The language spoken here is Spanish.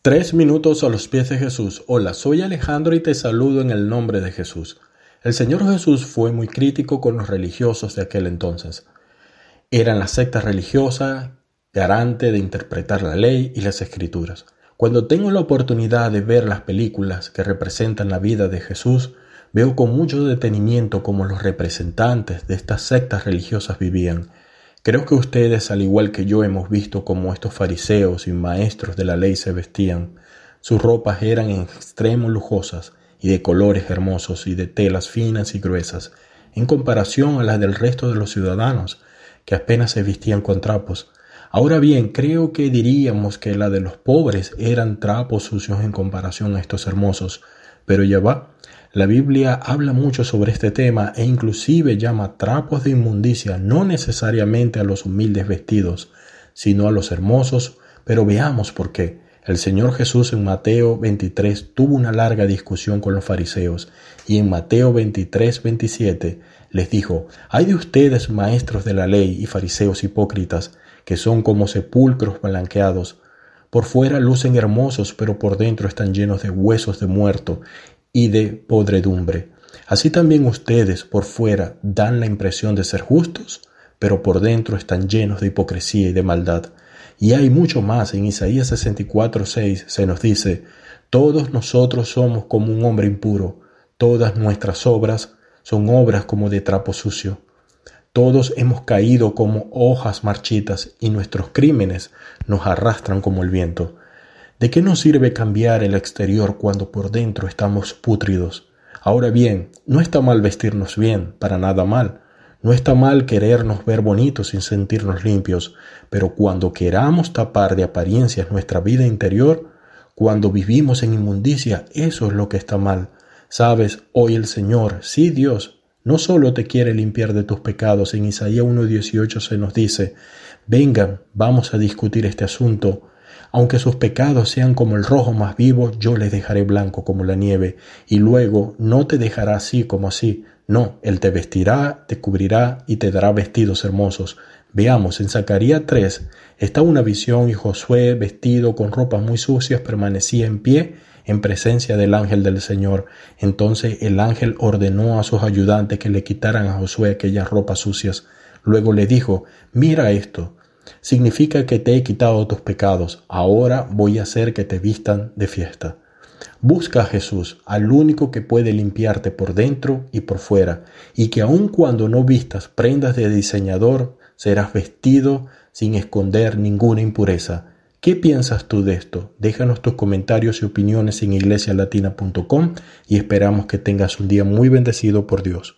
Tres minutos a los pies de Jesús. Hola, soy Alejandro y te saludo en el nombre de Jesús. El Señor Jesús fue muy crítico con los religiosos de aquel entonces. Eran la secta religiosa garante de interpretar la ley y las escrituras. Cuando tengo la oportunidad de ver las películas que representan la vida de Jesús, veo con mucho detenimiento cómo los representantes de estas sectas religiosas vivían Creo que ustedes, al igual que yo, hemos visto cómo estos fariseos y maestros de la ley se vestían. Sus ropas eran en extremo lujosas y de colores hermosos y de telas finas y gruesas, en comparación a las del resto de los ciudadanos, que apenas se vestían con trapos. Ahora bien, creo que diríamos que la de los pobres eran trapos sucios en comparación a estos hermosos, pero ya va, la Biblia habla mucho sobre este tema e inclusive llama trapos de inmundicia no necesariamente a los humildes vestidos, sino a los hermosos, pero veamos por qué. El Señor Jesús en Mateo 23 tuvo una larga discusión con los fariseos y en Mateo 23, 27 les dijo, hay de ustedes maestros de la ley y fariseos hipócritas, que son como sepulcros blanqueados, por fuera lucen hermosos, pero por dentro están llenos de huesos de muerto y de podredumbre. Así también ustedes por fuera dan la impresión de ser justos, pero por dentro están llenos de hipocresía y de maldad. Y hay mucho más. En Isaías 64:6 se nos dice, todos nosotros somos como un hombre impuro, todas nuestras obras son obras como de trapo sucio. Todos hemos caído como hojas marchitas y nuestros crímenes nos arrastran como el viento. ¿De qué nos sirve cambiar el exterior cuando por dentro estamos pútridos? Ahora bien, no está mal vestirnos bien, para nada mal. No está mal querernos ver bonitos sin sentirnos limpios, pero cuando queramos tapar de apariencias nuestra vida interior, cuando vivimos en inmundicia, eso es lo que está mal. Sabes, hoy el Señor, sí Dios, no solo te quiere limpiar de tus pecados, en Isaías 1.18 se nos dice, vengan, vamos a discutir este asunto, aunque sus pecados sean como el rojo más vivo, yo les dejaré blanco como la nieve, y luego no te dejará así como así, no, Él te vestirá, te cubrirá y te dará vestidos hermosos. Veamos, en Zacarías 3 está una visión y Josué, vestido con ropas muy sucias, permanecía en pie en presencia del ángel del Señor. Entonces el ángel ordenó a sus ayudantes que le quitaran a Josué aquellas ropas sucias. Luego le dijo, mira esto, significa que te he quitado tus pecados, ahora voy a hacer que te vistan de fiesta. Busca a Jesús, al único que puede limpiarte por dentro y por fuera, y que aun cuando no vistas prendas de diseñador, serás vestido sin esconder ninguna impureza. ¿Qué piensas tú de esto? Déjanos tus comentarios y opiniones en iglesialatina.com y esperamos que tengas un día muy bendecido por Dios.